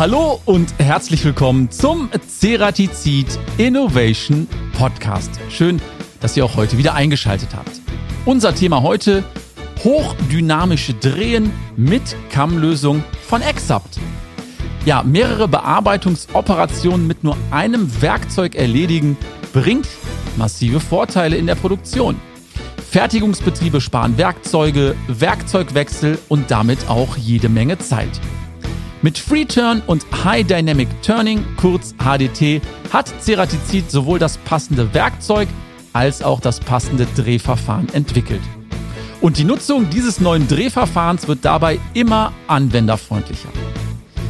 Hallo und herzlich willkommen zum Ceratizid Innovation Podcast. Schön, dass ihr auch heute wieder eingeschaltet habt. Unser Thema heute hochdynamische Drehen mit Kammlösung von Exapt. Ja, mehrere Bearbeitungsoperationen mit nur einem Werkzeug erledigen bringt massive Vorteile in der Produktion. Fertigungsbetriebe sparen Werkzeuge, Werkzeugwechsel und damit auch jede Menge Zeit. Mit Free Turn und High Dynamic Turning, kurz HDT, hat Ceratizid sowohl das passende Werkzeug als auch das passende Drehverfahren entwickelt. Und die Nutzung dieses neuen Drehverfahrens wird dabei immer anwenderfreundlicher.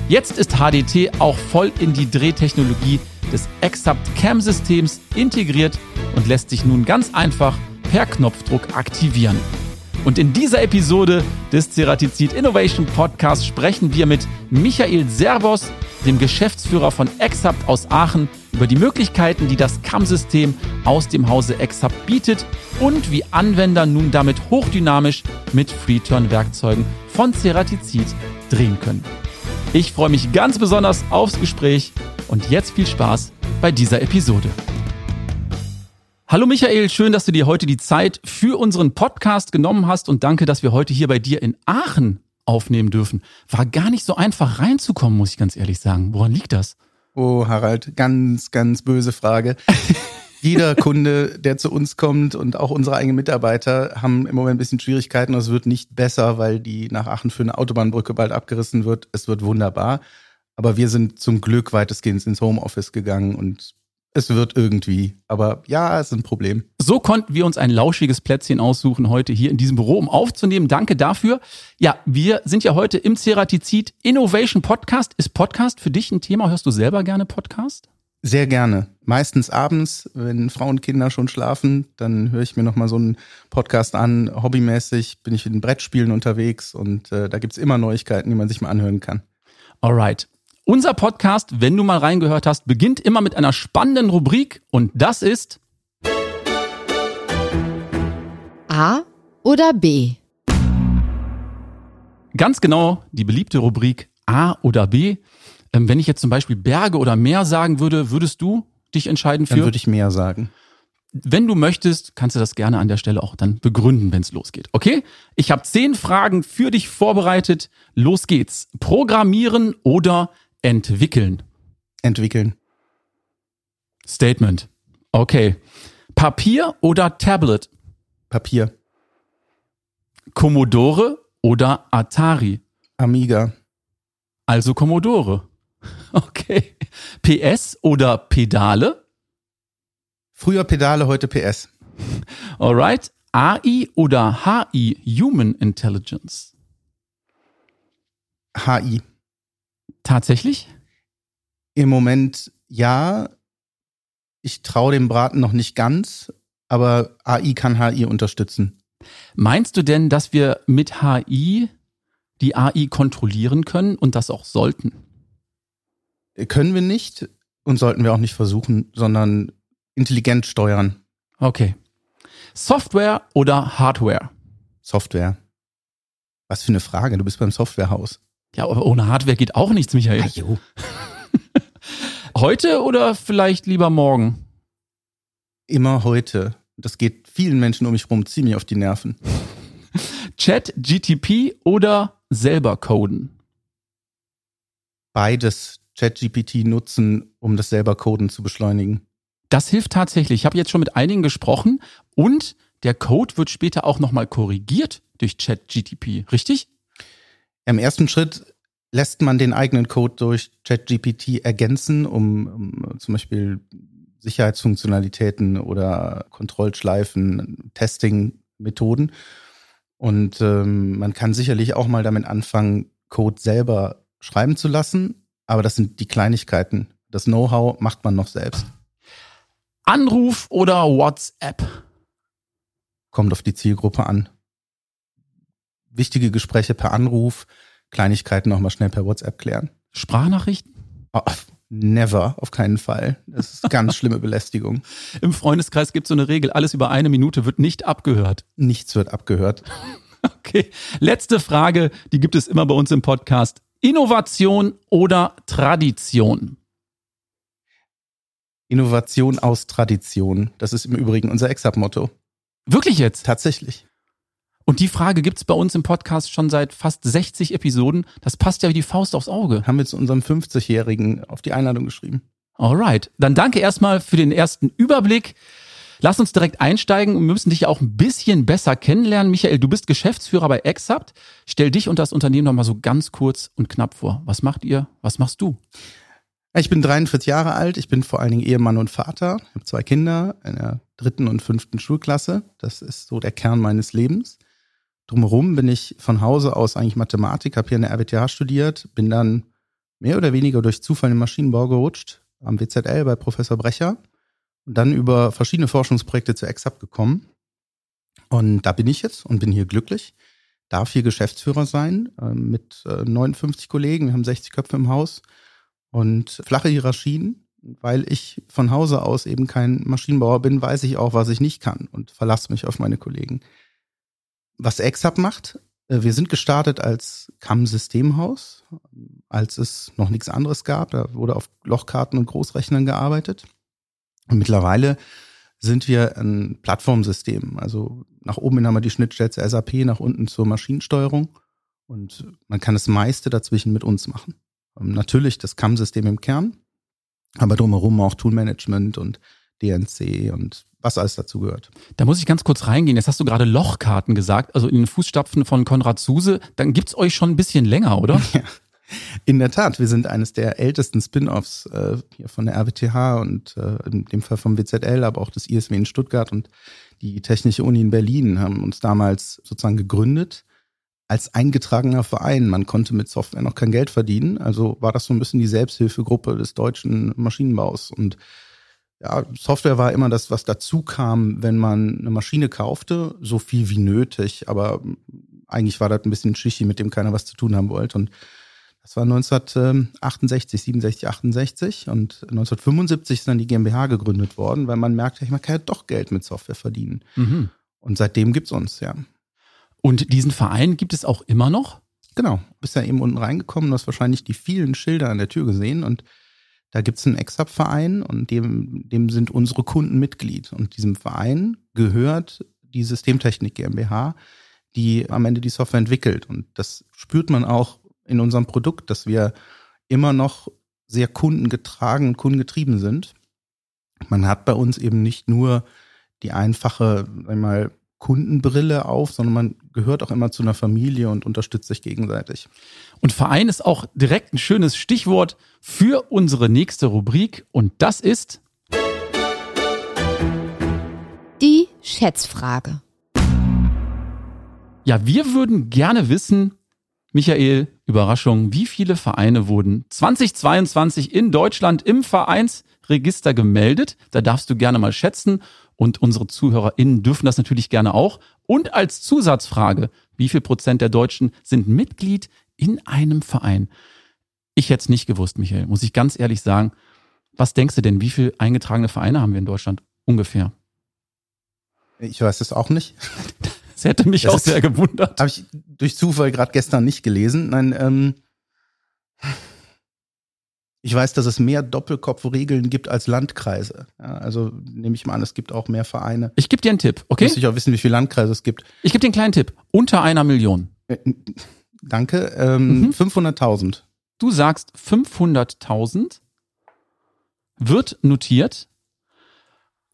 Jetzt ist HDT auch voll in die Drehtechnologie des Exact Cam Systems integriert und lässt sich nun ganz einfach per Knopfdruck aktivieren. Und in dieser Episode des Ceratizid Innovation Podcast sprechen wir mit Michael Servos, dem Geschäftsführer von Exapt aus Aachen, über die Möglichkeiten, die das CAM-System aus dem Hause Exapt bietet und wie Anwender nun damit hochdynamisch mit Freeturn-Werkzeugen von Ceratizid drehen können. Ich freue mich ganz besonders aufs Gespräch und jetzt viel Spaß bei dieser Episode. Hallo Michael, schön, dass du dir heute die Zeit für unseren Podcast genommen hast und danke, dass wir heute hier bei dir in Aachen aufnehmen dürfen. War gar nicht so einfach reinzukommen, muss ich ganz ehrlich sagen. Woran liegt das? Oh, Harald, ganz, ganz böse Frage. Jeder Kunde, der zu uns kommt und auch unsere eigenen Mitarbeiter haben im Moment ein bisschen Schwierigkeiten und es wird nicht besser, weil die nach Aachen für eine Autobahnbrücke bald abgerissen wird. Es wird wunderbar. Aber wir sind zum Glück weitestgehend ins Homeoffice gegangen und es wird irgendwie. Aber ja, es ist ein Problem. So konnten wir uns ein lauschiges Plätzchen aussuchen heute hier in diesem Büro, um aufzunehmen. Danke dafür. Ja, wir sind ja heute im Ceratizid Innovation Podcast. Ist Podcast für dich ein Thema? Hörst du selber gerne Podcast? Sehr gerne. Meistens abends, wenn Frauen und Kinder schon schlafen, dann höre ich mir nochmal so einen Podcast an. Hobbymäßig bin ich in Brettspielen unterwegs und äh, da gibt's immer Neuigkeiten, die man sich mal anhören kann. Alright. Unser Podcast, wenn du mal reingehört hast, beginnt immer mit einer spannenden Rubrik und das ist A oder B? Ganz genau die beliebte Rubrik A oder B. Ähm, wenn ich jetzt zum Beispiel Berge oder Meer sagen würde, würdest du dich entscheiden für? Dann würde ich mehr sagen. Wenn du möchtest, kannst du das gerne an der Stelle auch dann begründen, wenn es losgeht. Okay? Ich habe zehn Fragen für dich vorbereitet. Los geht's. Programmieren oder Entwickeln. Entwickeln. Statement. Okay. Papier oder Tablet? Papier. Commodore oder Atari? Amiga. Also Commodore. Okay. PS oder Pedale? Früher Pedale, heute PS. Alright. AI oder HI? Human Intelligence. HI. Tatsächlich? Im Moment ja. Ich traue dem Braten noch nicht ganz, aber AI kann HI unterstützen. Meinst du denn, dass wir mit HI die AI kontrollieren können und das auch sollten? Können wir nicht und sollten wir auch nicht versuchen, sondern intelligent steuern. Okay. Software oder Hardware? Software. Was für eine Frage, du bist beim Softwarehaus. Ja, aber ohne Hardware geht auch nichts, Michael. Ajo. Heute oder vielleicht lieber morgen? Immer heute. Das geht vielen Menschen um mich rum ziemlich auf die Nerven. Chat, GTP oder selber coden? Beides ChatGPT nutzen, um das selber Coden zu beschleunigen. Das hilft tatsächlich. Ich habe jetzt schon mit einigen gesprochen und der Code wird später auch nochmal korrigiert durch ChatGTP, richtig? Im ersten Schritt lässt man den eigenen Code durch ChatGPT ergänzen, um, um zum Beispiel Sicherheitsfunktionalitäten oder Kontrollschleifen, Testing-Methoden. Und ähm, man kann sicherlich auch mal damit anfangen, Code selber schreiben zu lassen, aber das sind die Kleinigkeiten. Das Know-how macht man noch selbst. Anruf oder WhatsApp? Kommt auf die Zielgruppe an. Wichtige Gespräche per Anruf, Kleinigkeiten noch mal schnell per WhatsApp klären. Sprachnachrichten? Oh, never, auf keinen Fall. Das ist ganz schlimme Belästigung. Im Freundeskreis gibt es so eine Regel, alles über eine Minute wird nicht abgehört. Nichts wird abgehört. Okay, letzte Frage, die gibt es immer bei uns im Podcast. Innovation oder Tradition? Innovation aus Tradition. Das ist im Übrigen unser Exab-Motto. Wirklich jetzt? Tatsächlich. Und die Frage gibt's bei uns im Podcast schon seit fast 60 Episoden. Das passt ja wie die Faust aufs Auge. Haben wir zu unserem 50-Jährigen auf die Einladung geschrieben. Alright. Dann danke erstmal für den ersten Überblick. Lass uns direkt einsteigen. Wir müssen dich ja auch ein bisschen besser kennenlernen. Michael, du bist Geschäftsführer bei Exapt. Stell dich und das Unternehmen noch mal so ganz kurz und knapp vor. Was macht ihr? Was machst du? Ich bin 43 Jahre alt. Ich bin vor allen Dingen Ehemann und Vater. Ich habe zwei Kinder in der dritten und fünften Schulklasse. Das ist so der Kern meines Lebens. Drumherum bin ich von Hause aus eigentlich Mathematik, habe hier in der RWTH studiert, bin dann mehr oder weniger durch Zufall im Maschinenbau gerutscht, am WZL bei Professor Brecher und dann über verschiedene Forschungsprojekte zu EXAP gekommen. Und da bin ich jetzt und bin hier glücklich, darf hier Geschäftsführer sein äh, mit äh, 59 Kollegen. Wir haben 60 Köpfe im Haus und flache Hierarchien. Weil ich von Hause aus eben kein Maschinenbauer bin, weiß ich auch, was ich nicht kann und verlasse mich auf meine Kollegen. Was EXAP macht, äh, wir sind gestartet als CAM-Systemhaus, als es noch nichts anderes gab. Da wurde auf Lochkarten und Großrechnern gearbeitet. Und mittlerweile sind wir ein Plattformsystem. Also nach oben hin haben wir die Schnittstelle zur SAP, nach unten zur Maschinensteuerung. Und man kann das meiste dazwischen mit uns machen. Ähm, natürlich das CAM-System im Kern, aber drumherum auch Toolmanagement und DNC und was alles dazu gehört. Da muss ich ganz kurz reingehen. Jetzt hast du gerade Lochkarten gesagt, also in den Fußstapfen von Konrad Suse. Dann gibt's euch schon ein bisschen länger, oder? Ja. In der Tat, wir sind eines der ältesten Spin-offs äh, hier von der RWTH und äh, in dem Fall vom WZL, aber auch des ISW in Stuttgart und die Technische Uni in Berlin haben uns damals sozusagen gegründet als eingetragener Verein. Man konnte mit Software noch kein Geld verdienen. Also war das so ein bisschen die Selbsthilfegruppe des deutschen Maschinenbaus. Und ja, Software war immer das, was dazu kam, wenn man eine Maschine kaufte, so viel wie nötig. Aber eigentlich war das ein bisschen Schichi, mit dem keiner was zu tun haben wollte. Und das war 1968, 67, 68 und 1975 ist dann die GmbH gegründet worden, weil man merkte, man kann ja doch Geld mit Software verdienen. Mhm. Und seitdem gibt's uns, ja. Und diesen Verein gibt es auch immer noch? Genau, bist ja eben unten reingekommen, du hast wahrscheinlich die vielen Schilder an der Tür gesehen und da gibt's einen Exap-Verein und dem, dem sind unsere Kunden Mitglied. Und diesem Verein gehört die Systemtechnik GmbH, die am Ende die Software entwickelt. Und das spürt man auch in unserem Produkt, dass wir immer noch sehr kundengetragen und kundengetrieben sind. Man hat bei uns eben nicht nur die einfache, einmal Kundenbrille auf, sondern man gehört auch immer zu einer Familie und unterstützt sich gegenseitig. Und Verein ist auch direkt ein schönes Stichwort für unsere nächste Rubrik und das ist Die Schätzfrage. Ja, wir würden gerne wissen, Michael, Überraschung, wie viele Vereine wurden 2022 in Deutschland im Vereinsregister gemeldet? Da darfst du gerne mal schätzen und unsere ZuhörerInnen dürfen das natürlich gerne auch. Und als Zusatzfrage, wie viel Prozent der Deutschen sind Mitglied in einem Verein? Ich hätte es nicht gewusst, Michael, muss ich ganz ehrlich sagen. Was denkst du denn, wie viele eingetragene Vereine haben wir in Deutschland ungefähr? Ich weiß es auch nicht. Das hätte mich Das auch sehr gewundert. Habe ich durch Zufall gerade gestern nicht gelesen. Nein, ähm, ich weiß, dass es mehr Doppelkopfregeln gibt als Landkreise. Ja, also nehme ich mal an, es gibt auch mehr Vereine. Ich gebe dir einen Tipp, okay? Müsste ich auch wissen, wie viele Landkreise es gibt. Ich gebe dir einen kleinen Tipp. Unter einer Million. Äh, Danke. Ähm, Mhm. 500.000. Du sagst 500.000 wird notiert.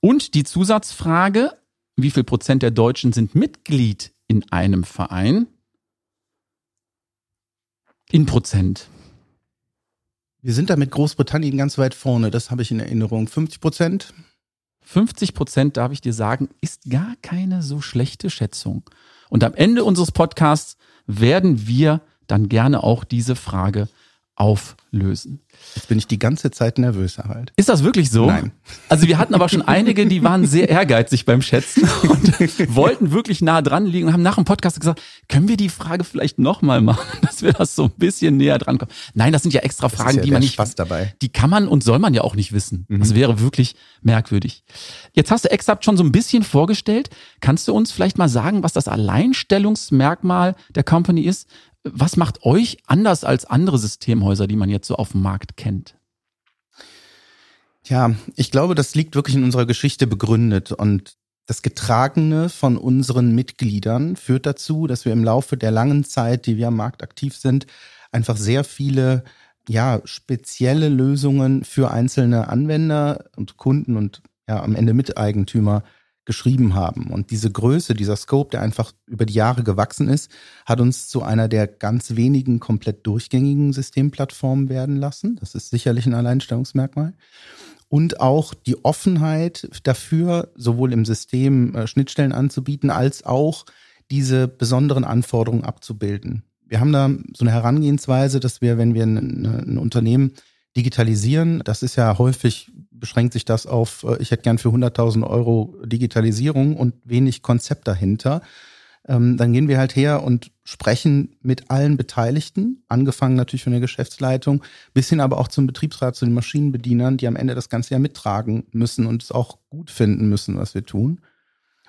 Und die Zusatzfrage, wie viel Prozent der Deutschen sind Mitglied in einem Verein? In Prozent. Wir sind da mit Großbritannien ganz weit vorne. Das habe ich in Erinnerung. 50 Prozent. 50 Prozent, darf ich dir sagen, ist gar keine so schlechte Schätzung. Und am Ende unseres Podcasts werden wir dann gerne auch diese Frage auflösen. Jetzt bin ich die ganze Zeit nervös, Harald. Ist das wirklich so? Nein. Also wir hatten aber schon einige, die waren sehr ehrgeizig beim Schätzen und wollten wirklich nah dran liegen und haben nach dem Podcast gesagt, können wir die Frage vielleicht nochmal machen, dass wir das so ein bisschen näher dran kommen. Nein, das sind ja extra Das Fragen, ja die man nicht, Spaß dabei. die kann man und soll man ja auch nicht wissen. Mhm. Das wäre wirklich merkwürdig. Jetzt hast du Exapt schon so ein bisschen vorgestellt. Kannst du uns vielleicht mal sagen, was das Alleinstellungsmerkmal der Company ist? Was macht euch anders als andere Systemhäuser, die man jetzt so auf dem Markt kennt? Ja, ich glaube, das liegt wirklich in unserer Geschichte begründet und das Getragene von unseren Mitgliedern führt dazu, dass wir im Laufe der langen Zeit, die wir am Markt aktiv sind, einfach sehr viele ja, spezielle Lösungen für einzelne Anwender und Kunden und ja, am Ende Miteigentümer geschrieben haben. Und diese Größe, dieser Scope, der einfach über die Jahre gewachsen ist, hat uns zu einer der ganz wenigen komplett durchgängigen Systemplattformen werden lassen. Das ist sicherlich ein Alleinstellungsmerkmal. Und auch die Offenheit dafür, sowohl im System äh, Schnittstellen anzubieten, als auch diese besonderen Anforderungen abzubilden. Wir haben da so eine Herangehensweise, dass wir, wenn wir ein, ein Unternehmen digitalisieren, das ist ja häufig beschränkt sich das auf, äh, ich hätte gern für 100.000 Euro Digitalisierung und wenig Konzept dahinter. Ähm, dann gehen wir halt her und sprechen mit allen Beteiligten, angefangen natürlich von der Geschäftsleitung, bis hin aber auch zum Betriebsrat, zu den Maschinenbedienern, die am Ende das Ganze ja mittragen müssen und es auch gut finden müssen, was wir tun.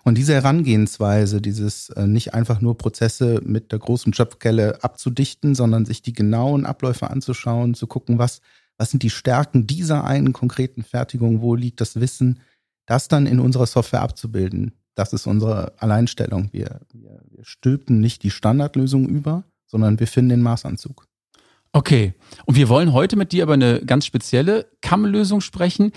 Und diese Herangehensweise, dieses äh, nicht einfach nur Prozesse mit der großen Schöpfkelle abzudichten, sondern sich die genauen Abläufe anzuschauen, zu gucken, was was sind die Stärken dieser einen konkreten Fertigung? Wo liegt das Wissen? Das dann in unserer Software abzubilden. Das ist unsere Alleinstellung. Wir, wir, wir stülpen nicht die Standardlösung über, sondern wir finden den Maßanzug. Okay. Und wir wollen heute mit dir über eine ganz spezielle CAM-Lösung sprechen.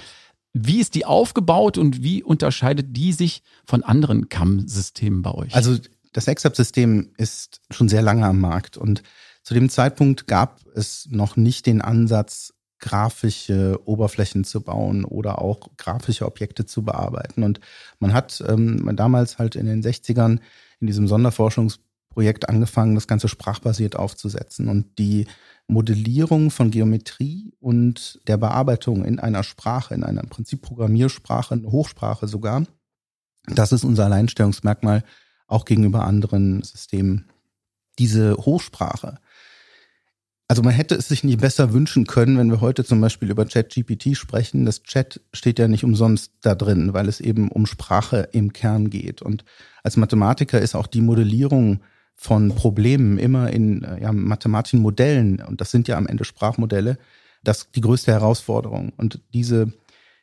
Wie ist die aufgebaut und wie unterscheidet die sich von anderen CAM-Systemen bei euch? Also das Exap-System ist schon sehr lange am Markt und zu dem Zeitpunkt gab es noch nicht den Ansatz, grafische Oberflächen zu bauen oder auch grafische Objekte zu bearbeiten. Und man hat ähm, damals halt in den 60ern in diesem Sonderforschungsprojekt angefangen, das Ganze sprachbasiert aufzusetzen. Und die Modellierung von Geometrie und der Bearbeitung in einer Sprache, in einer im Prinzip Programmiersprache, eine Hochsprache sogar, das ist unser Alleinstellungsmerkmal auch gegenüber anderen Systemen. Diese Hochsprache, also man hätte es sich nicht besser wünschen können, wenn wir heute zum Beispiel über ChatGPT sprechen. Das Chat steht ja nicht umsonst da drin, weil es eben um Sprache im Kern geht. Und als Mathematiker ist auch die Modellierung von Problemen immer in ja, mathematischen Modellen, und das sind ja am Ende Sprachmodelle, das die größte Herausforderung. Und diese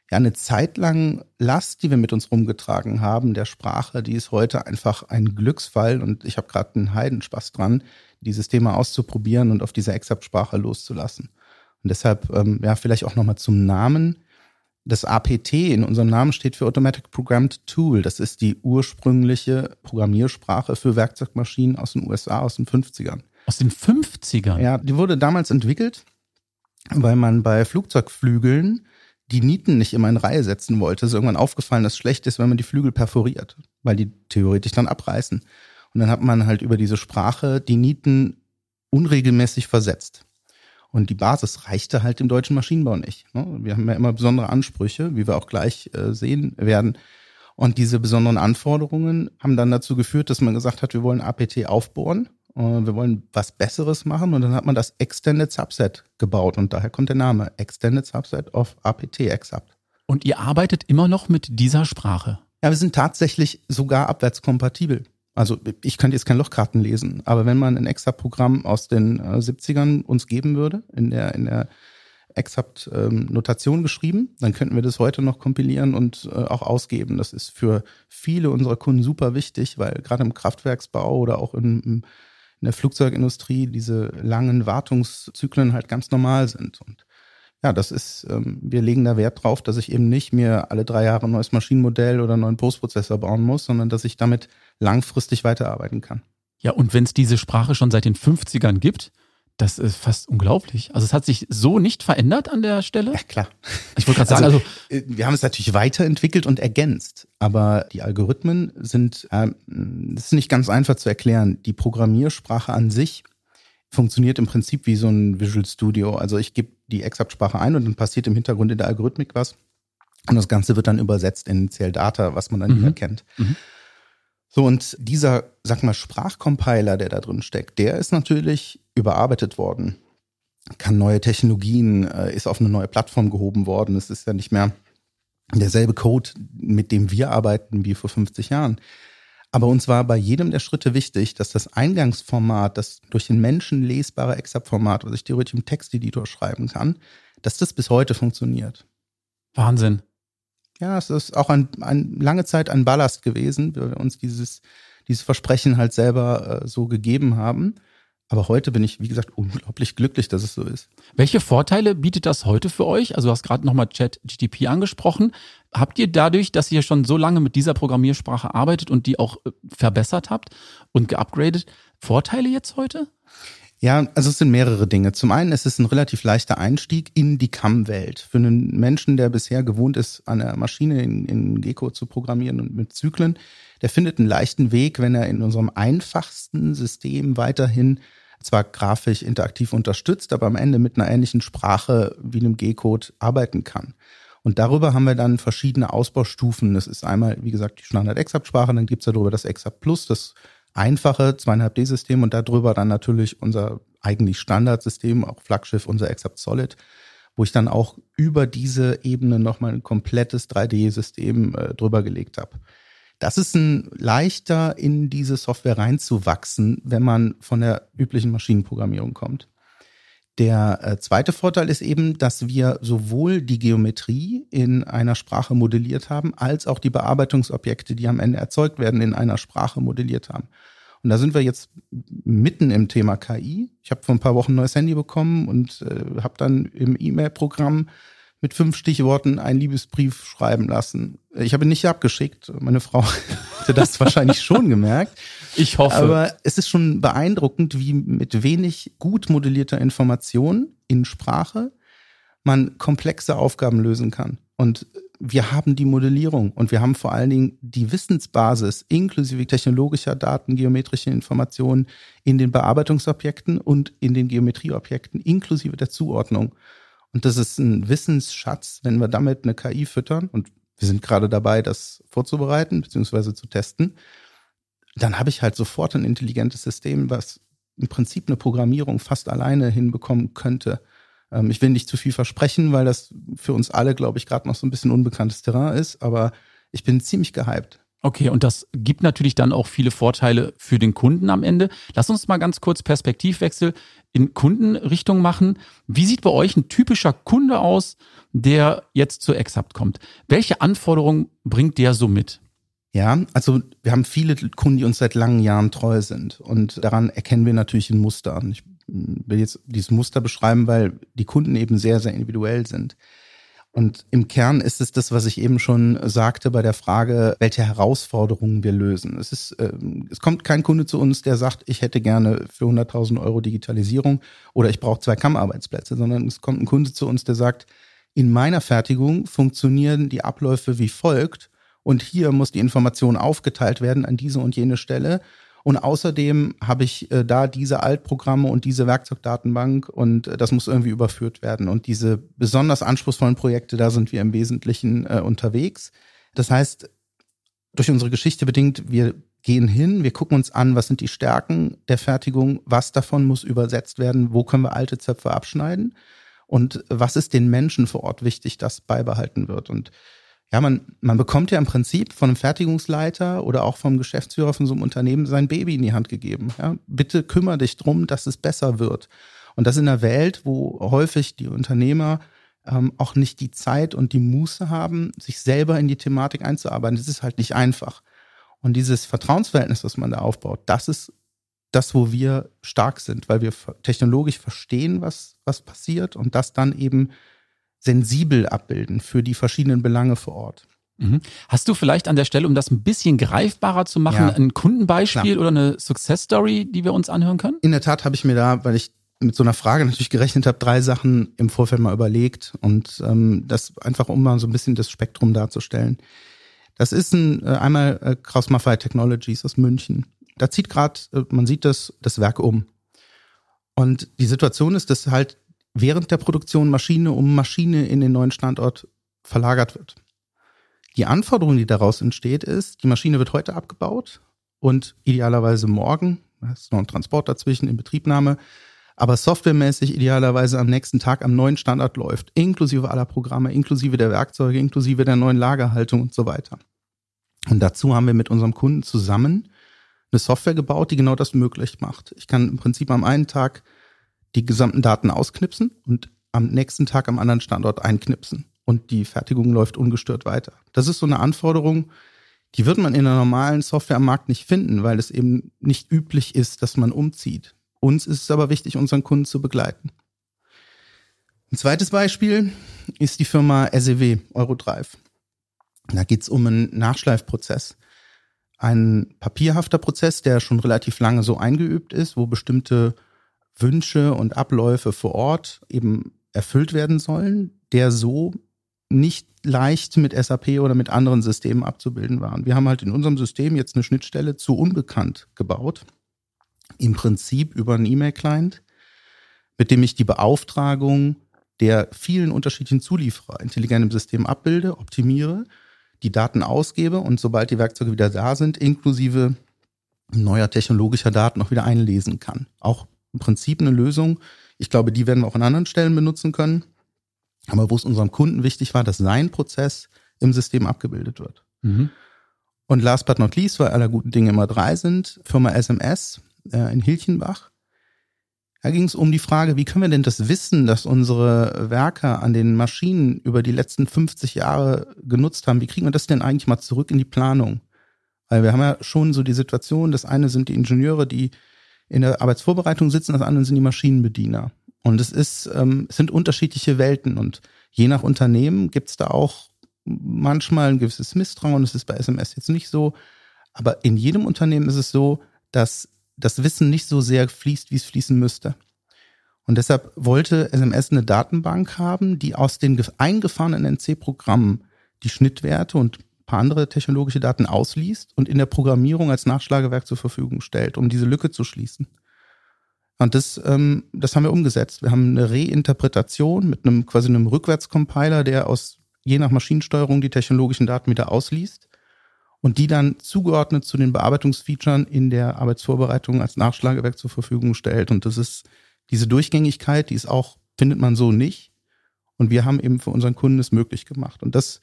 ja eine Zeit lang Last, die wir mit uns rumgetragen haben, der Sprache, die ist heute einfach ein Glücksfall und ich habe gerade einen Heidenspaß dran, dieses Thema auszuprobieren und auf diese Exapt-Sprache loszulassen. Und deshalb, ähm, ja, vielleicht auch nochmal zum Namen. Das APT in unserem Namen steht für Automatic Programmed Tool. Das ist die ursprüngliche Programmiersprache für Werkzeugmaschinen aus den USA aus den 50ern. Aus den 50ern? Ja, die wurde damals entwickelt, weil man bei Flugzeugflügeln die Nieten nicht immer in Reihe setzen wollte. Ist irgendwann aufgefallen, dass es schlecht ist, wenn man die Flügel perforiert, weil die theoretisch dann abreißen. Und dann hat man halt über diese Sprache die Nieten unregelmäßig versetzt. Und die Basis reichte halt im deutschen Maschinenbau nicht. Ne? Wir haben ja immer besondere Ansprüche, wie wir auch gleich äh, sehen werden. Und diese besonderen Anforderungen haben dann dazu geführt, dass man gesagt hat, wir wollen APT aufbohren, wir wollen was Besseres machen. Und dann hat man das Extended Subset gebaut. Und daher kommt der Name Extended Subset of APT, Exapt. Und ihr arbeitet immer noch mit dieser Sprache? Ja, wir sind tatsächlich sogar abwärtskompatibel. Also ich könnte jetzt kein Lochkarten lesen, aber wenn man ein Exapt-Programm aus den äh, 70ern uns geben würde, in der, in der Exapt-Notation ähm, geschrieben, dann könnten wir das heute noch kompilieren und äh, auch ausgeben. Das ist für viele unserer Kunden super wichtig, weil gerade im Kraftwerksbau oder auch in, in der Flugzeugindustrie diese langen Wartungszyklen halt ganz normal sind. Und ja, das ist, ähm, wir legen da Wert drauf, dass ich eben nicht mir alle drei Jahre ein neues Maschinenmodell oder einen neuen Postprozessor bauen muss, sondern dass ich damit langfristig weiterarbeiten kann. Ja, und wenn es diese Sprache schon seit den 50ern gibt, das ist fast unglaublich. Also es hat sich so nicht verändert an der Stelle. Ja, klar. Ich wollte gerade sagen, also, also, wir haben es natürlich weiterentwickelt und ergänzt, aber die Algorithmen sind, äh, das ist nicht ganz einfach zu erklären. Die Programmiersprache an sich funktioniert im Prinzip wie so ein Visual Studio. Also ich gebe die Exapt-Sprache ein und dann passiert im Hintergrund in der Algorithmik was. Und das Ganze wird dann übersetzt in CL-Data, was man dann mhm. nicht erkennt. Mhm. So, und dieser, sag mal, Sprachcompiler, der da drin steckt, der ist natürlich überarbeitet worden. Kann neue Technologien, äh, ist auf eine neue Plattform gehoben worden. Es ist ja nicht mehr derselbe Code, mit dem wir arbeiten wie vor 50 Jahren. Aber uns war bei jedem der Schritte wichtig, dass das Eingangsformat, das durch den Menschen lesbare Exap-Format, was ich theoretisch im Texteditor schreiben kann, dass das bis heute funktioniert. Wahnsinn. Ja, es ist auch ein, ein, lange Zeit ein Ballast gewesen, weil wir uns dieses, dieses Versprechen halt selber äh, so gegeben haben. Aber heute bin ich, wie gesagt, unglaublich glücklich, dass es so ist. Welche Vorteile bietet das heute für euch? Also du hast gerade nochmal Chat-GTP angesprochen. Habt ihr dadurch, dass ihr schon so lange mit dieser Programmiersprache arbeitet und die auch äh, verbessert habt und geupgradet, Vorteile jetzt heute? Ja, also es sind mehrere Dinge. Zum einen ist es ein relativ leichter Einstieg in die CAM-Welt. Für einen Menschen, der bisher gewohnt ist, der Maschine in, in Gecko zu programmieren und mit Zyklen, der findet einen leichten Weg, wenn er in unserem einfachsten System weiterhin zwar grafisch interaktiv unterstützt, aber am Ende mit einer ähnlichen Sprache wie einem G-Code arbeiten kann. Und darüber haben wir dann verschiedene Ausbaustufen. Das ist einmal, wie gesagt, die Standard-Exap-Sprache, dann gibt's darüber das Exap Plus, das einfache 2,5D-System und darüber dann natürlich unser eigentlich Standardsystem, auch Flaggschiff, unser Exap Solid, wo ich dann auch über diese Ebene nochmal ein komplettes 3D-System äh, drüber gelegt habe. Das ist ein leichter in diese Software reinzuwachsen, wenn man von der üblichen Maschinenprogrammierung kommt. Der äh, zweite Vorteil ist eben, dass wir sowohl die Geometrie in einer Sprache modelliert haben, als auch die Bearbeitungsobjekte, die am Ende erzeugt werden, in einer Sprache modelliert haben. Und da sind wir jetzt mitten im Thema KI. Ich habe vor ein paar Wochen ein neues Handy bekommen und äh, habe dann im E-Mail-Programm mit fünf Stichworten einen Liebesbrief schreiben lassen. Ich habe ihn nicht abgeschickt. Meine Frau hätte das wahrscheinlich schon gemerkt. Ich hoffe. Aber es ist schon beeindruckend, wie mit wenig gut modellierter Information in Sprache man komplexe Aufgaben lösen kann. Und wir haben die Modellierung und wir haben vor allen Dingen die Wissensbasis inklusive technologischer Daten, geometrischer Informationen in den Bearbeitungsobjekten und in den Geometrieobjekten inklusive der Zuordnung. Und das ist ein Wissensschatz, wenn wir damit eine KI füttern. Und wir sind gerade dabei, das vorzubereiten bzw. zu testen. Dann habe ich halt sofort ein intelligentes System, was im Prinzip eine Programmierung fast alleine hinbekommen könnte. Ähm, ich will nicht zu viel versprechen, weil das für uns alle, glaube ich, gerade noch so ein bisschen unbekanntes Terrain ist. Aber ich bin ziemlich gehypt. Okay, und das gibt natürlich dann auch viele Vorteile für den Kunden am Ende. Lass uns mal ganz kurz Perspektivwechsel in Kundenrichtung machen. Wie sieht bei euch ein typischer Kunde aus, der jetzt zu Exapt kommt? Welche Anforderungen bringt der so mit? Ja, also wir haben viele Kunden, die uns seit langen Jahren treu sind und daran erkennen wir natürlich ein Muster. Ich will jetzt dieses Muster beschreiben, weil die Kunden eben sehr, sehr individuell sind. Und im Kern ist es das, was ich eben schon sagte bei der Frage, welche Herausforderungen wir lösen. Es ist, äh, es kommt kein Kunde zu uns, der sagt, ich hätte gerne für 100.000 Euro Digitalisierung oder ich brauche zwei Kammerarbeitsplätze, sondern es kommt ein Kunde zu uns, der sagt, in meiner Fertigung funktionieren die Abläufe wie folgt und hier muss die Information aufgeteilt werden an diese und jene Stelle und außerdem habe ich äh, da diese Altprogramme und diese Werkzeugdatenbank und äh, das muss irgendwie überführt werden. Und diese besonders anspruchsvollen Projekte, da sind wir im Wesentlichen äh, unterwegs. Das heißt, durch unsere Geschichte bedingt, wir gehen hin, wir gucken uns an, was sind die Stärken der Fertigung, was davon muss übersetzt werden, wo können wir alte Zöpfe abschneiden und was ist den Menschen vor Ort wichtig, dass beibehalten wird. Und ja, man, man bekommt ja im Prinzip von einem Fertigungsleiter oder auch vom Geschäftsführer von so einem Unternehmen sein Baby in die Hand gegeben. Ja, bitte kümmere dich drum, dass es besser wird. Und das in einer Welt, wo häufig die Unternehmer ähm, auch nicht die Zeit und die Muße haben, sich selber in die Thematik einzuarbeiten. Das ist halt nicht einfach. Und dieses Vertrauensverhältnis, was man da aufbaut, das ist das, wo wir stark sind, weil wir technologisch verstehen, was, was passiert und das dann eben sensibel abbilden für die verschiedenen Belange vor Ort. Mhm. Hast du vielleicht an der Stelle, um das ein bisschen greifbarer zu machen, ja. ein Kundenbeispiel Klar. oder eine Success Story, die wir uns anhören können? In der Tat habe ich mir da, weil ich mit so einer Frage natürlich gerechnet habe, drei Sachen im Vorfeld mal überlegt und ähm, das einfach um mal so ein bisschen das Spektrum darzustellen. Das ist ein äh, einmal äh, Kraus Maffei Technologies aus München. Da zieht gerade, äh, man sieht das, das Werk um. Und die Situation ist, dass halt während der Produktion Maschine um Maschine in den neuen Standort verlagert wird. Die Anforderung, die daraus entsteht, ist, die Maschine wird heute abgebaut und idealerweise morgen, da ist noch ein Transport dazwischen, in Betriebnahme, aber softwaremäßig idealerweise am nächsten Tag am neuen Standort läuft, inklusive aller Programme, inklusive der Werkzeuge, inklusive der neuen Lagerhaltung und so weiter. Und dazu haben wir mit unserem Kunden zusammen eine Software gebaut, die genau das möglich macht. Ich kann im Prinzip am einen Tag die gesamten Daten ausknipsen und am nächsten Tag am anderen Standort einknipsen. Und die Fertigung läuft ungestört weiter. Das ist so eine Anforderung, die wird man in einer normalen Software am Markt nicht finden, weil es eben nicht üblich ist, dass man umzieht. Uns ist es aber wichtig, unseren Kunden zu begleiten. Ein zweites Beispiel ist die Firma SEW, Eurodrive. Da geht es um einen Nachschleifprozess. Ein papierhafter Prozess, der schon relativ lange so eingeübt ist, wo bestimmte Wünsche und Abläufe vor Ort eben erfüllt werden sollen, der so nicht leicht mit SAP oder mit anderen Systemen abzubilden waren. Wir haben halt in unserem System jetzt eine Schnittstelle zu Unbekannt gebaut. Im Prinzip über einen E-Mail-Client, mit dem ich die Beauftragung der vielen unterschiedlichen Zulieferer intelligent im System abbilde, optimiere, die Daten ausgebe und sobald die Werkzeuge wieder da sind, inklusive neuer technologischer Daten auch wieder einlesen kann. Auch im Prinzip eine Lösung. Ich glaube, die werden wir auch an anderen Stellen benutzen können. Aber wo es unserem Kunden wichtig war, dass sein Prozess im System abgebildet wird. Mhm. Und last but not least, weil aller guten Dinge immer drei sind, Firma SMS äh, in Hilchenbach da ging es um die Frage, wie können wir denn das Wissen, das unsere Werker an den Maschinen über die letzten 50 Jahre genutzt haben, wie kriegen wir das denn eigentlich mal zurück in die Planung? Weil wir haben ja schon so die Situation, das eine sind die Ingenieure, die in der Arbeitsvorbereitung sitzen, das andere sind die Maschinenbediener. Und es ist, ähm, es sind unterschiedliche Welten und je nach Unternehmen gibt es da auch manchmal ein gewisses Misstrauen. Das ist bei SMS jetzt nicht so. Aber in jedem Unternehmen ist es so, dass das Wissen nicht so sehr fließt, wie es fließen müsste. Und deshalb wollte SMS eine Datenbank haben, die aus den eingefahrenen NC-Programmen die Schnittwerte und paar andere technologische Daten ausliest und in der Programmierung als Nachschlagewerk zur Verfügung stellt, um diese Lücke zu schließen. Und das, ähm, das haben wir umgesetzt. Wir haben eine Reinterpretation mit einem quasi einem Rückwärtscompiler, der aus je nach Maschinensteuerung die technologischen Daten wieder ausliest und die dann zugeordnet zu den Bearbeitungsfeatures in der Arbeitsvorbereitung als Nachschlagewerk zur Verfügung stellt. Und das ist diese Durchgängigkeit, die ist auch, findet man so nicht. Und wir haben eben für unseren Kunden es möglich gemacht. Und das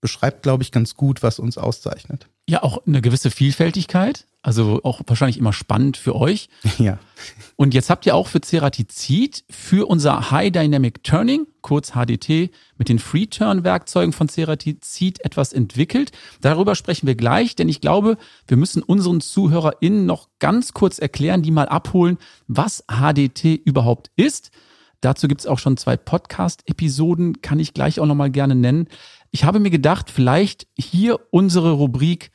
beschreibt, glaube ich, ganz gut, was uns auszeichnet. Ja, auch eine gewisse Vielfältigkeit. Also auch wahrscheinlich immer spannend für euch. Ja. Und jetzt habt ihr auch für Ceratizid für unser High Dynamic Turning, kurz HDT, mit den Free Turn Werkzeugen von Ceratizid etwas entwickelt. Darüber sprechen wir gleich, denn ich glaube, wir müssen unseren ZuhörerInnen noch ganz kurz erklären, die mal abholen, was HDT überhaupt ist. Dazu gibt's auch schon zwei Podcast-Episoden, kann ich gleich auch nochmal gerne nennen. Ich habe mir gedacht, vielleicht hier unsere Rubrik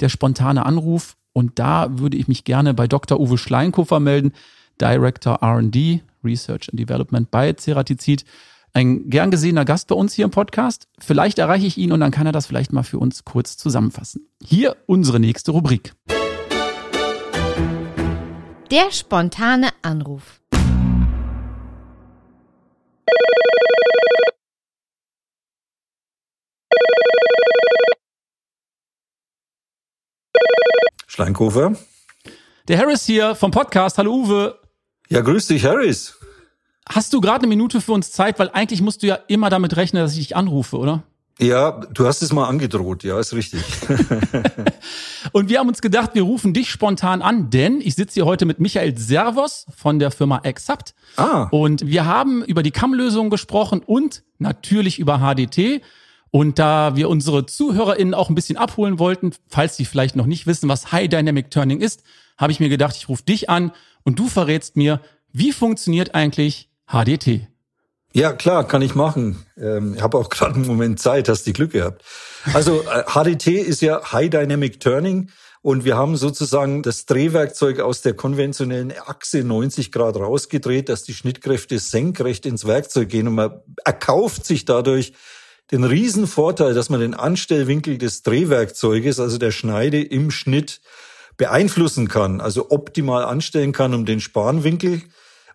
der spontane Anruf und da würde ich mich gerne bei Dr. Uwe Schleinkofer melden, Director R&D, Research and Development bei Ceratizid. Ein gern gesehener Gast bei uns hier im Podcast. Vielleicht erreiche ich ihn und dann kann er das vielleicht mal für uns kurz zusammenfassen. Hier unsere nächste Rubrik. Der spontane Anruf. Steinkofer. Der Harris hier vom Podcast. Hallo Uwe. Ja, grüß dich, Harris. Hast du gerade eine Minute für uns Zeit? Weil eigentlich musst du ja immer damit rechnen, dass ich dich anrufe, oder? Ja, du hast es mal angedroht, ja, ist richtig. und wir haben uns gedacht, wir rufen dich spontan an, denn ich sitze hier heute mit Michael Servos von der Firma Exapt. Ah. Und wir haben über die CAM-Lösung gesprochen und natürlich über HDT. Und da wir unsere ZuhörerInnen auch ein bisschen abholen wollten, falls sie vielleicht noch nicht wissen, was High Dynamic Turning ist, habe ich mir gedacht, ich rufe dich an und du verrätst mir, wie funktioniert eigentlich HDT? Ja, klar, kann ich machen. Ähm, ich habe auch gerade einen Moment Zeit, hast du Glück gehabt. Also HDT äh, ist ja High Dynamic Turning und wir haben sozusagen das Drehwerkzeug aus der konventionellen Achse 90 Grad rausgedreht, dass die Schnittkräfte senkrecht ins Werkzeug gehen und man erkauft sich dadurch den riesen Vorteil, dass man den Anstellwinkel des Drehwerkzeuges, also der Schneide im Schnitt, beeinflussen kann, also optimal anstellen kann, um den Spanwinkel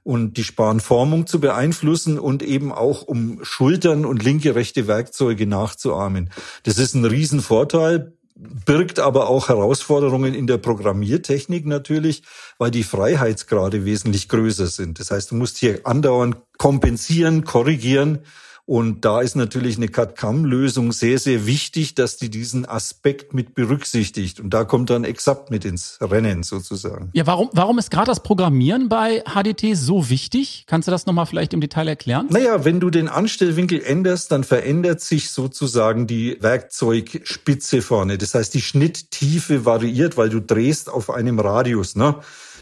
und die Spanformung zu beeinflussen und eben auch um Schultern und linke rechte Werkzeuge nachzuahmen. Das ist ein Riesenvorteil, birgt aber auch Herausforderungen in der Programmiertechnik natürlich, weil die Freiheitsgrade wesentlich größer sind. Das heißt, du musst hier andauernd kompensieren, korrigieren Und da ist natürlich eine CAD-CAM-Lösung sehr, sehr wichtig, dass die diesen Aspekt mit berücksichtigt. Und da kommt dann exakt mit ins Rennen sozusagen. Ja, warum, warum ist gerade das Programmieren bei HDT so wichtig? Kannst du das nochmal vielleicht im Detail erklären? Naja, wenn du den Anstellwinkel änderst, dann verändert sich sozusagen die Werkzeugspitze vorne. Das heißt, die Schnitttiefe variiert, weil du drehst auf einem Radius. Ne?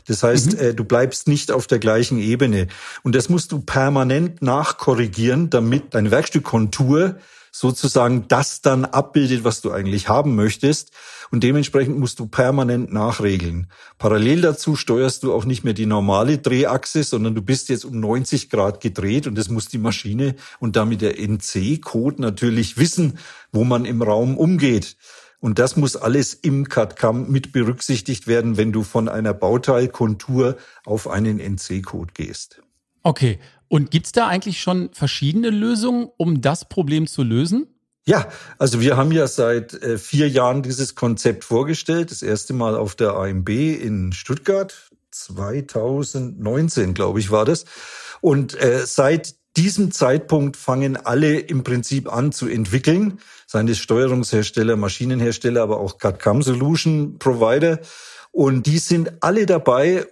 Das heißt, mhm. äh, du bleibst nicht auf der gleichen Ebene. Und das musst du permanent nachkorrigieren, damit deine Werkstückkontur sozusagen das dann abbildet, was du eigentlich haben möchtest. Und dementsprechend musst du permanent nachregeln. Parallel dazu steuerst du auch nicht mehr die normale Drehachse, sondern du bist jetzt um 90 Grad gedreht und das muss die Maschine und damit der NC-Code natürlich wissen, wo man im Raum umgeht. Und das muss alles im CAD-CAM mit berücksichtigt werden, wenn du von einer Bauteilkontur auf einen NC-Code gehst. Okay. Und gibt's da eigentlich schon verschiedene Lösungen, um das Problem zu lösen? Ja, also wir haben ja seit äh, vier Jahren dieses Konzept vorgestellt. Das erste Mal auf der AMB in Stuttgart. 2019, glaube ich, war das. Und äh, seit diesem Zeitpunkt fangen alle im Prinzip an zu entwickeln, seien es Steuerungshersteller, Maschinenhersteller, aber auch CAD-CAM Solution Provider. Und die sind alle dabei,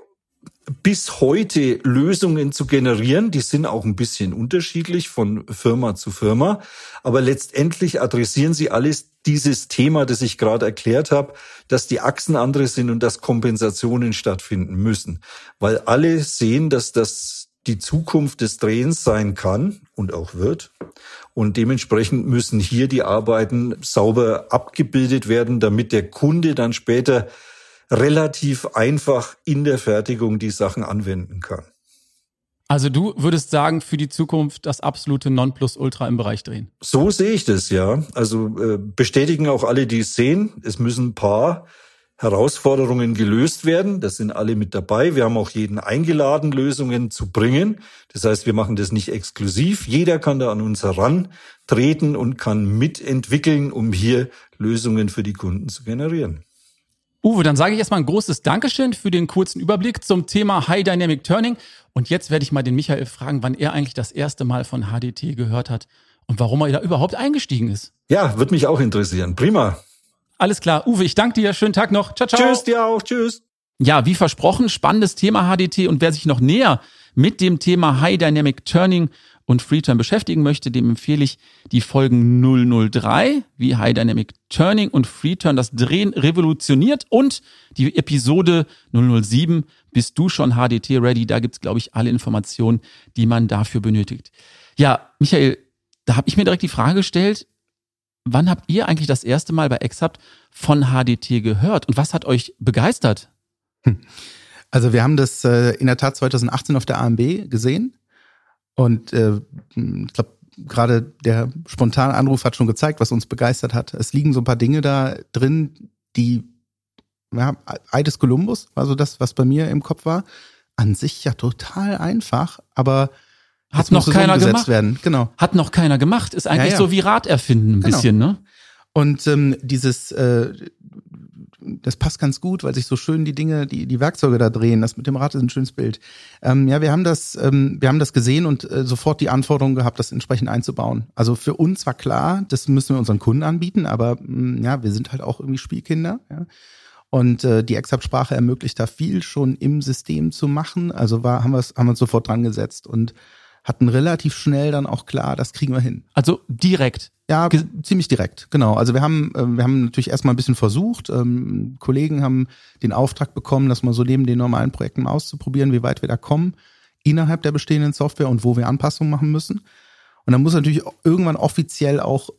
bis heute Lösungen zu generieren. Die sind auch ein bisschen unterschiedlich von Firma zu Firma. Aber letztendlich adressieren sie alles dieses Thema, das ich gerade erklärt habe, dass die Achsen andere sind und dass Kompensationen stattfinden müssen. Weil alle sehen, dass das die Zukunft des Drehens sein kann und auch wird. Und dementsprechend müssen hier die Arbeiten sauber abgebildet werden, damit der Kunde dann später relativ einfach in der Fertigung die Sachen anwenden kann. Also du würdest sagen, für die Zukunft das absolute Nonplusultra im Bereich Drehen. So sehe ich das, ja. Also äh, bestätigen auch alle, die es sehen. Es müssen ein paar Herausforderungen gelöst werden. Das sind alle mit dabei. Wir haben auch jeden eingeladen, Lösungen zu bringen. Das heißt, wir machen das nicht exklusiv. Jeder kann da an uns herantreten und kann mitentwickeln, um hier Lösungen für die Kunden zu generieren. Uwe, dann sage ich erstmal ein großes Dankeschön für den kurzen Überblick zum Thema High Dynamic Turning. Und jetzt werde ich mal den Michael fragen, wann er eigentlich das erste Mal von HDT gehört hat und warum er da überhaupt eingestiegen ist. Ja, wird mich auch interessieren. Prima. Alles klar. Uwe, ich danke dir. Schönen Tag noch. Ciao, ciao. Tschüss dir auch. Tschüss. Ja, wie versprochen, spannendes Thema HDT und wer sich noch näher mit dem Thema High Dynamic Turning und Freeturn beschäftigen möchte, dem empfehle ich die Folgen 003, wie High Dynamic Turning und Freeturn das Drehen revolutioniert und die Episode 007, bist du schon HDT ready? Da gibt's glaube ich, alle Informationen, die man dafür benötigt. Ja, Michael, da habe ich mir direkt die Frage gestellt, wann habt ihr eigentlich das erste Mal bei Exapt von HDT gehört und was hat euch begeistert? Hm. Also wir haben das äh, in der Tat 2018 auf der AMB gesehen und äh, ich glaube, gerade der spontane Anruf hat schon gezeigt, was uns begeistert hat. Es liegen so ein paar Dinge da drin, die ja, Eides Columbus war so das, was bei mir im Kopf war. An sich ja total einfach, aber hat noch keiner gemacht. Werden. Genau. Hat noch keiner gemacht. Ist eigentlich ja, ja. so wie Rad erfinden ein genau. bisschen, ne? Und ähm, dieses, äh, das passt ganz gut, weil sich so schön die Dinge, die die Werkzeuge da drehen. Das mit dem Rad ist ein schönes Bild. Ähm, ja, wir haben das, ähm, wir haben das gesehen und äh, sofort die Anforderung gehabt, das entsprechend einzubauen. Also für uns war klar, das müssen wir unseren Kunden anbieten, aber mh, mm, ja, wir sind halt auch irgendwie Spielkinder. Ja. Und äh, die Exap-Sprache ermöglicht da viel schon im System zu machen. Also war, haben, wir's, haben wir uns sofort dran gesetzt und hatten relativ schnell dann auch klar, das kriegen wir hin. Also direkt. Ja, ziemlich direkt, genau. Also wir haben, äh, wir haben natürlich erstmal ein bisschen versucht. Ähm, Kollegen haben den Auftrag bekommen, das mal so neben den normalen Projekten auszuprobieren, wie weit wir da kommen innerhalb der bestehenden Software und wo wir Anpassungen machen müssen. Und dann muss natürlich irgendwann offiziell auch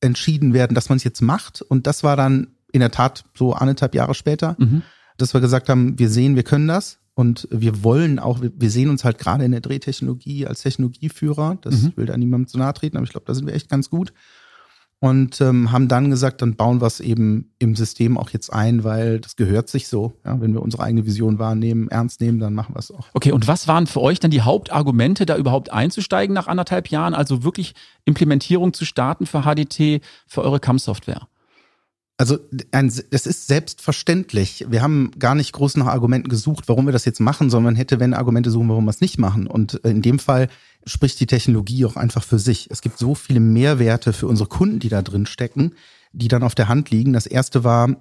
entschieden werden, dass man es jetzt macht. Und das war dann in der Tat so anderthalb Jahre später, mhm. dass wir gesagt haben, wir sehen, wir können das und wir wollen auch, wir sehen uns halt gerade in der Drehtechnologie als Technologieführer. Das mhm. will da niemandem zu nahe treten, aber ich glaube, da sind wir echt ganz gut. Und ähm, haben dann gesagt, dann bauen wir es eben im System auch jetzt ein, weil das gehört sich so. Ja, wenn wir unsere eigene Vision wahrnehmen, ernst nehmen, dann machen wir es auch. Okay, und was waren für euch dann die Hauptargumente, da überhaupt einzusteigen nach anderthalb Jahren? Also wirklich Implementierung zu starten für HDT, für eure CAM-Software? Also ein, es ist selbstverständlich. Wir haben gar nicht groß nach Argumenten gesucht, warum wir das jetzt machen, sondern hätte, wenn Argumente suchen, warum wir es nicht machen. Und in dem Fall spricht die Technologie auch einfach für sich. Es gibt so viele Mehrwerte für unsere Kunden, die da drin stecken, die dann auf der Hand liegen. Das erste war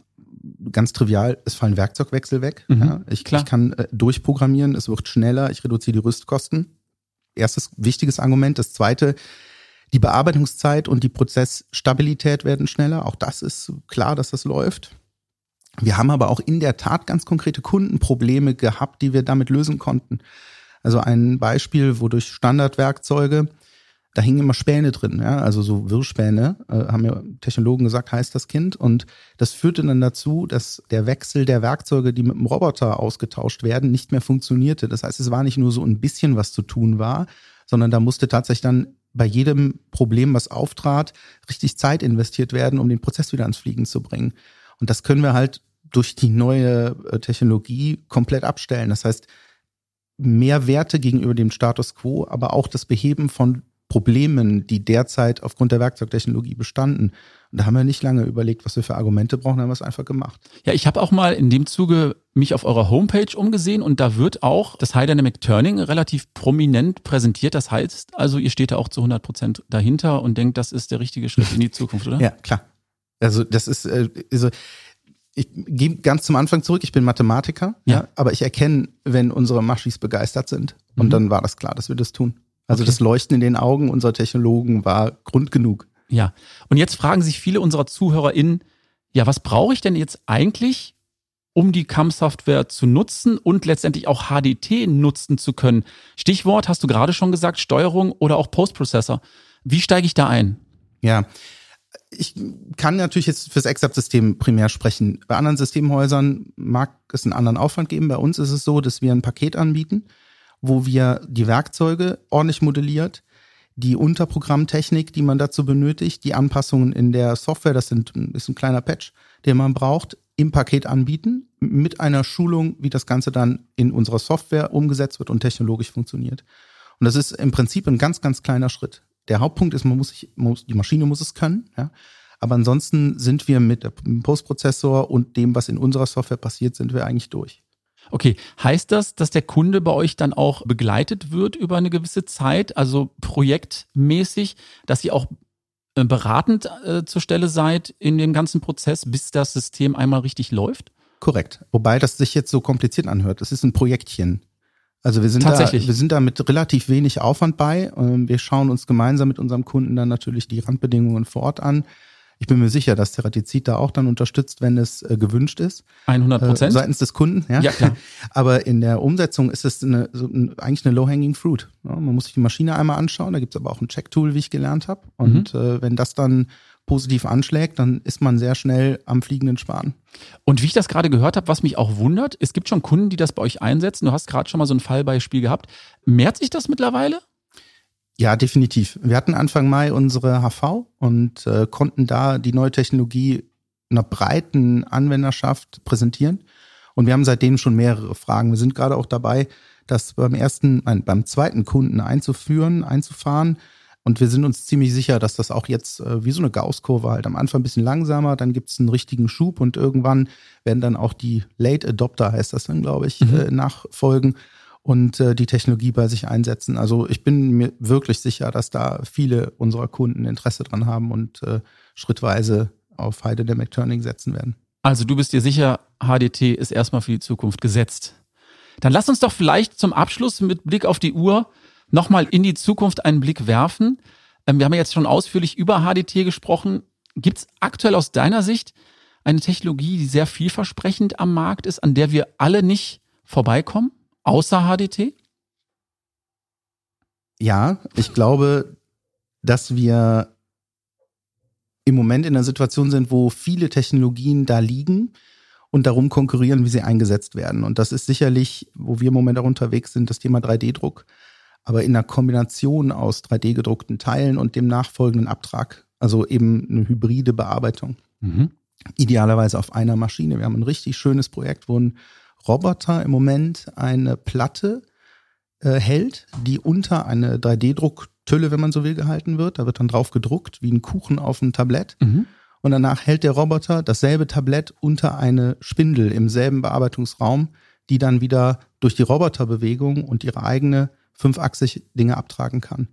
ganz trivial, es fallen Werkzeugwechsel weg. Mhm, ja, ich, ich, kann äh, durchprogrammieren, es wird schneller, ich reduziere die Rüstkosten. Erstes wichtiges Argument. Das zweite, die Bearbeitungszeit und die Prozessstabilität werden schneller. Auch das ist klar, dass das läuft. Wir haben aber auch in der Tat ganz konkrete Kundenprobleme gehabt, die wir damit lösen konnten. Also ein Beispiel, wo durch Standardwerkzeuge, da hingen immer Späne drin, ja, also so Wirrspäne, äh, haben ja Technologen gesagt, heißt das Kind. Und das führte dann dazu, dass der Wechsel der Werkzeuge, die mit dem Roboter ausgetauscht werden, nicht mehr funktionierte. Das heißt, es war nicht nur so ein bisschen was zu tun war, sondern da musste tatsächlich dann bei jedem Problem, was auftrat, richtig Zeit investiert werden, um den Prozess wieder ans Fliegen zu bringen. Und das können wir halt durch die neue äh, Technologie komplett abstellen. Das heißt, mehr Werte gegenüber dem Status quo, aber auch das Beheben von Problemen, die derzeit aufgrund der Werkzeugtechnologie bestanden. Und da haben wir nicht lange überlegt, was wir für Argumente brauchen, haben wir es einfach gemacht. Ja, ich habe auch mal in dem Zuge mich auf eurer Homepage umgesehen und da wird auch das High Dynamic Turning relativ prominent präsentiert. Das heißt also, ihr steht da auch zu 100 Prozent dahinter und denkt, das ist der richtige Schritt in die Zukunft, oder? ja, klar. Also das ist, äh, also ich gehe ganz zum Anfang zurück, ich bin Mathematiker, ja. ja aber ich erkenne, wenn unsere Maschis begeistert sind. Und mhm. dann war das klar, dass wir das tun. Also okay. das Leuchten in den Augen unserer Technologen war Grund genug. Ja. Und jetzt fragen sich viele unserer ZuhörerInnen, ja, was brauche ich denn jetzt eigentlich, um die CAM-Software zu nutzen und letztendlich auch HDT nutzen zu können? Stichwort hast du gerade schon gesagt, Steuerung oder auch Postprocessor. Wie steige ich da ein? Ja, ich kann natürlich jetzt fürs Exap-System primär sprechen. Bei anderen Systemhäusern mag es einen anderen Aufwand geben. Bei uns ist es so, dass wir ein Paket anbieten, wo wir die Werkzeuge ordentlich modelliert, die Unterprogrammtechnik, die man dazu benötigt, die Anpassungen in der Software, das sind, ist ein kleiner Patch, den man braucht, im Paket anbieten, mit einer Schulung, wie das Ganze dann in unserer Software umgesetzt wird und technologisch funktioniert. Und das ist im Prinzip ein ganz, ganz kleiner Schritt. Der Hauptpunkt ist, man muss sich, muss, die Maschine muss es können, ja. Aber ansonsten sind wir mit dem Postprozessor und dem, was in unserer Software passiert, sind wir eigentlich durch. Okay, heißt das, dass der Kunde bei euch dann auch begleitet wird über eine gewisse Zeit, also projektmäßig, dass ihr auch äh, beratend äh, zur Stelle seid in dem ganzen Prozess, bis das System einmal richtig läuft? Korrekt. Wobei das sich jetzt so kompliziert anhört. Es ist ein Projektchen. Also wir sind da, wir sind da mit relativ wenig Aufwand bei. Ähm, wir schauen uns gemeinsam mit unserem Kunden dann natürlich die Randbedingungen vor Ort an. Ich bin mir sicher, dass Teratizid da auch dann unterstützt, wenn es äh, gewünscht ist. 100 Prozent? Äh, seitens des Kunden, ja. Ja, klar. Aber in der Umsetzung ist es eine, so ein, eigentlich eine low-hanging fruit. Ja, man muss sich die Maschine einmal anschauen, da gibt's aber auch ein Check-Tool, wie ich gelernt habe. Und mhm. äh, wenn das dann positiv anschlägt, dann ist man sehr schnell am fliegenden Span. Und wie ich das gerade gehört habe, was mich auch wundert, es gibt schon Kunden, die das bei euch einsetzen. Du hast gerade schon mal so ein Fallbeispiel gehabt. Mehrt sich das mittlerweile? Ja, definitiv. Wir hatten Anfang Mai unsere HV und äh, konnten da die neue Technologie einer breiten Anwenderschaft präsentieren. Und wir haben seitdem schon mehrere Fragen. Wir sind gerade auch dabei, das beim ersten, nein, beim zweiten Kunden einzuführen, einzufahren. Und wir sind uns ziemlich sicher, dass das auch jetzt äh, wie so eine Gauss-Kurve halt am Anfang ein bisschen langsamer, dann gibt es einen richtigen Schub und irgendwann werden dann auch die Late Adopter, heißt das dann, glaube ich, mhm. äh, nachfolgen und äh, die Technologie bei sich einsetzen. Also ich bin mir wirklich sicher, dass da viele unserer Kunden Interesse dran haben und äh, schrittweise auf Dynamic Turning setzen werden. Also du bist dir sicher, HDT ist erstmal für die Zukunft gesetzt. Dann lass uns doch vielleicht zum Abschluss mit Blick auf die Uhr nochmal in die Zukunft einen Blick werfen. Ähm, wir haben ja jetzt schon ausführlich über HDT gesprochen. Gibt es aktuell aus deiner Sicht eine Technologie, die sehr vielversprechend am Markt ist, an der wir alle nicht vorbeikommen? Außer HDT? Ja, ich glaube, dass wir im Moment in einer Situation sind, wo viele Technologien da liegen und darum konkurrieren, wie sie eingesetzt werden. Und das ist sicherlich, wo wir im Moment auch unterwegs sind, das Thema 3D-Druck. Aber in einer Kombination aus 3D-gedruckten Teilen und dem nachfolgenden Abtrag, also eben eine hybride Bearbeitung. Mhm. Idealerweise auf einer Maschine. Wir haben ein richtig schönes Projekt, wo ein Roboter im Moment eine Platte äh, hält, die unter eine 3D-Drucktülle, wenn man so will, gehalten wird. Da wird dann drauf gedruckt, wie ein Kuchen auf einem Tablett. Mhm. und danach hält der Roboter dasselbe Tablett unter eine Spindel im selben Bearbeitungsraum, die dann wieder durch die Roboterbewegung und ihre eigene fünfachsig Dinge abtragen kann.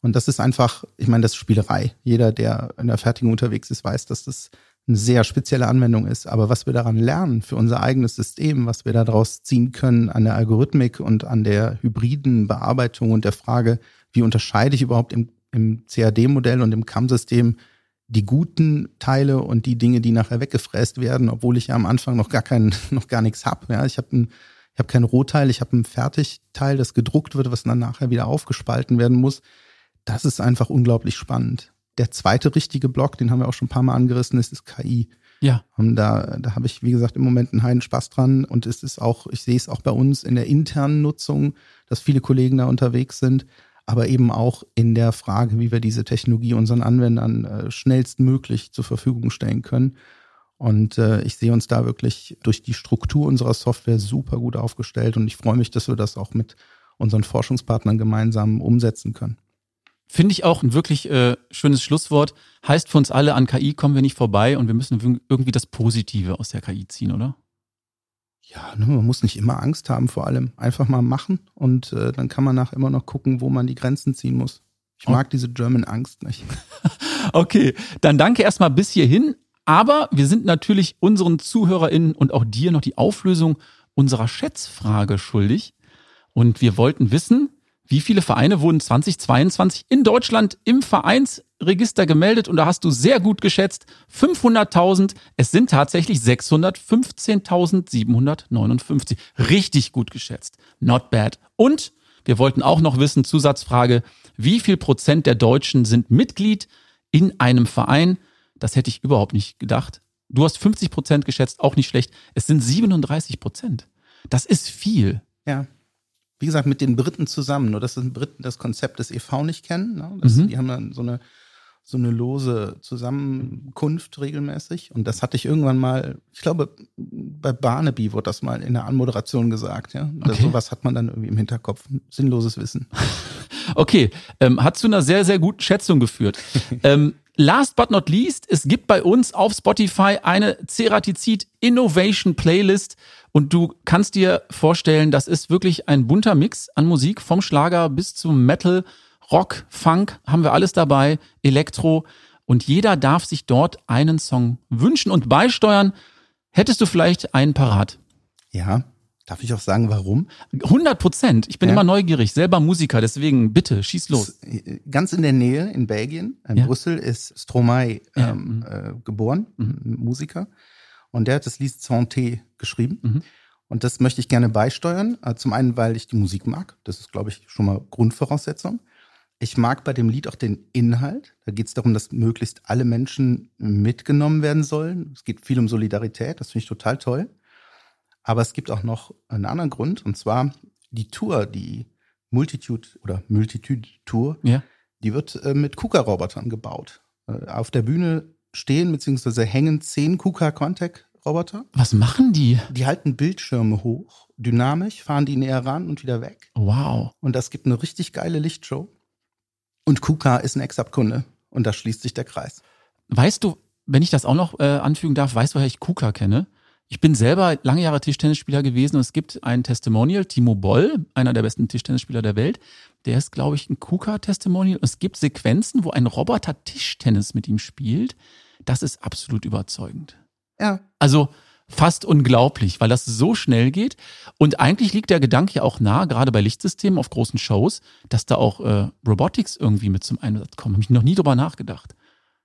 Und das ist einfach, ich meine, das ist Spielerei. Jeder, der in der Fertigung unterwegs ist, weiß, dass das eine sehr spezielle Anwendung ist. Aber was wir daran lernen für unser eigenes System, was wir daraus ziehen können an der Algorithmik und an der hybriden Bearbeitung und der Frage, wie unterscheide ich überhaupt im, im CAD-Modell und im CAM-System die guten Teile und die Dinge, die nachher weggefräst werden, obwohl ich ja am Anfang noch gar keinen, noch gar nichts habe. Ja, ich habe ein, ich habe kein Rohteil, ich habe ein Fertigteil, das gedruckt wird, was dann nachher wieder aufgespalten werden muss. Das ist einfach unglaublich spannend. Der zweite richtige Block, den haben wir auch schon ein paar Mal angerissen, ist das KI. Ja. Und da, da habe ich, wie gesagt, im Moment einen heiden Spaß dran. Und es ist auch, ich sehe es auch bei uns in der internen Nutzung, dass viele Kollegen da unterwegs sind aber eben auch in der Frage, wie wir diese Technologie unseren Anwendern äh, schnellstmöglich zur Verfügung stellen können. Und äh, ich sehe uns da wirklich durch die Struktur unserer Software super gut aufgestellt und ich freue mich, dass wir das auch mit unseren Forschungspartnern gemeinsam umsetzen können. Finde ich auch ein wirklich äh, schönes Schlusswort. Heißt für uns alle, an KI kommen wir nicht vorbei und wir müssen irgendwie das Positive aus der KI ziehen, oder? Ja, ne, man muss nicht immer Angst haben vor allem. Einfach mal machen und äh, dann kann man nach immer noch gucken, wo man die Grenzen ziehen muss. Ich mag oh. diese German Angst nicht. okay, dann danke erstmal bis hierhin. Aber wir sind natürlich unseren ZuhörerInnen und auch dir noch die Auflösung unserer Schätzfrage schuldig. Und wir wollten wissen, wie viele Vereine wurden 2022 in Deutschland im Vereinsregister gemeldet? Und da hast du sehr gut geschätzt, 500.000. Es sind tatsächlich 615.759. Richtig gut geschätzt. Not bad. Und wir wollten auch noch wissen, Zusatzfrage, wie viel Prozent der Deutschen sind Mitglied in einem Verein? Das hätte ich überhaupt nicht gedacht. Du hast 50 Prozent geschätzt, auch nicht schlecht. Es sind 37 Prozent. Das ist viel. Ja wie gesagt, mit den Briten zusammen, nur dass die Briten das Konzept des EV nicht kennen. Ne? Das, mhm. Die haben dann so eine, so eine lose Zusammenkunft regelmäßig. Und das hatte ich irgendwann mal, ich glaube, bei Barnaby wurde das mal in der Anmoderation gesagt. Ja? Okay. Sowas hat man dann irgendwie im Hinterkopf. Sinnloses Wissen. Okay, ähm, hat zu einer sehr, sehr guten Schätzung geführt. ähm, Last but not least, es gibt bei uns auf Spotify eine Ceratizid Innovation Playlist und du kannst dir vorstellen, das ist wirklich ein bunter Mix an Musik vom Schlager bis zum Metal, Rock, Funk, haben wir alles dabei, Elektro und jeder darf sich dort einen Song wünschen und beisteuern. Hättest du vielleicht einen parat? Ja, Darf ich auch sagen, warum? 100 Prozent. Ich bin ja. immer neugierig, selber Musiker, deswegen bitte, schieß los. Ganz in der Nähe in Belgien, in ja. Brüssel, ist Stromae ähm, mhm. äh, geboren, mhm. Musiker. Und der hat das Lied Santé geschrieben. Mhm. Und das möchte ich gerne beisteuern. Äh, zum einen, weil ich die Musik mag. Das ist, glaube ich, schon mal Grundvoraussetzung. Ich mag bei dem Lied auch den Inhalt. Da geht es darum, dass möglichst alle Menschen mitgenommen werden sollen. Es geht viel um Solidarität. Das finde ich total toll. Aber es gibt auch noch einen anderen Grund, und zwar die Tour, die Multitude oder Multitude Tour, ja. die wird äh, mit KUKA-Robotern gebaut. Äh, auf der Bühne stehen bzw. hängen zehn KUKA Contact Roboter. Was machen die? Die halten Bildschirme hoch, dynamisch, fahren die näher ran und wieder weg. Wow. Und das gibt eine richtig geile Lichtshow. Und KUKA ist ein Ex-Kunde und da schließt sich der Kreis. Weißt du, wenn ich das auch noch äh, anfügen darf, weißt du, woher ich KUKA kenne? Ich bin selber lange Jahre Tischtennisspieler gewesen und es gibt ein Testimonial, Timo Boll, einer der besten Tischtennisspieler der Welt. Der ist, glaube ich, ein KUKA-Testimonial. Es gibt Sequenzen, wo ein Roboter Tischtennis mit ihm spielt. Das ist absolut überzeugend. Ja. Also fast unglaublich, weil das so schnell geht. Und eigentlich liegt der Gedanke ja auch nah, gerade bei Lichtsystemen auf großen Shows, dass da auch äh, Robotics irgendwie mit zum Einsatz kommen. Habe ich noch nie drüber nachgedacht.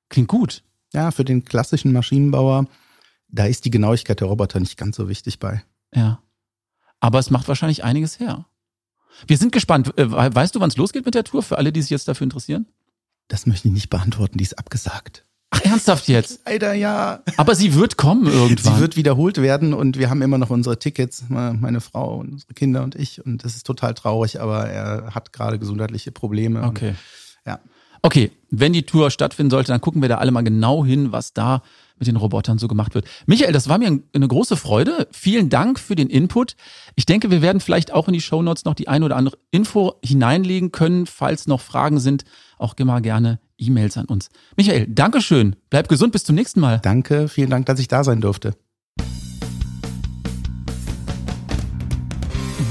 Klingt gut. Ja, für den klassischen Maschinenbauer da ist die Genauigkeit der Roboter nicht ganz so wichtig bei. Ja. Aber es macht wahrscheinlich einiges her. Wir sind gespannt. Äh, weißt du, wann es losgeht mit der Tour, für alle, die sich jetzt dafür interessieren? Das möchte ich nicht beantworten, die ist abgesagt. Ach, ernsthaft jetzt? Leider ja. Aber sie wird kommen irgendwann. Sie wird wiederholt werden und wir haben immer noch unsere Tickets, meine Frau und unsere Kinder und ich. Und das ist total traurig, aber er hat gerade gesundheitliche Probleme. Okay. Und, ja. Okay, wenn die Tour stattfinden sollte, dann gucken wir da alle mal genau hin, was da mit den Robotern so gemacht wird. Michael, das war mir eine große Freude. Vielen Dank für den Input. Ich denke, wir werden vielleicht auch in die Show Notes noch die ein oder andere Info hineinlegen können. Falls noch Fragen sind, auch immer gerne E-Mails an uns. Michael, Dankeschön. Bleib gesund. Bis zum nächsten Mal. Danke. Vielen Dank, dass ich da sein durfte.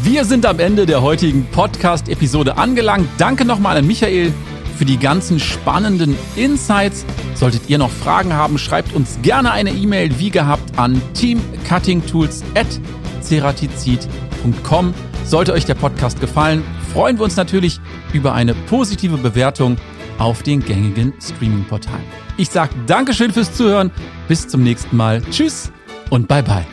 Wir sind am Ende der heutigen Podcast-Episode angelangt. Danke nochmal an Michael für die ganzen spannenden Insights. Solltet ihr noch Fragen haben, schreibt uns gerne eine E-Mail wie gehabt an teamcuttingtools.ceratizid.com. Sollte euch der Podcast gefallen, freuen wir uns natürlich über eine positive Bewertung auf den gängigen Streaming-Portalen. Ich sage Dankeschön fürs Zuhören. Bis zum nächsten Mal. Tschüss und bye bye.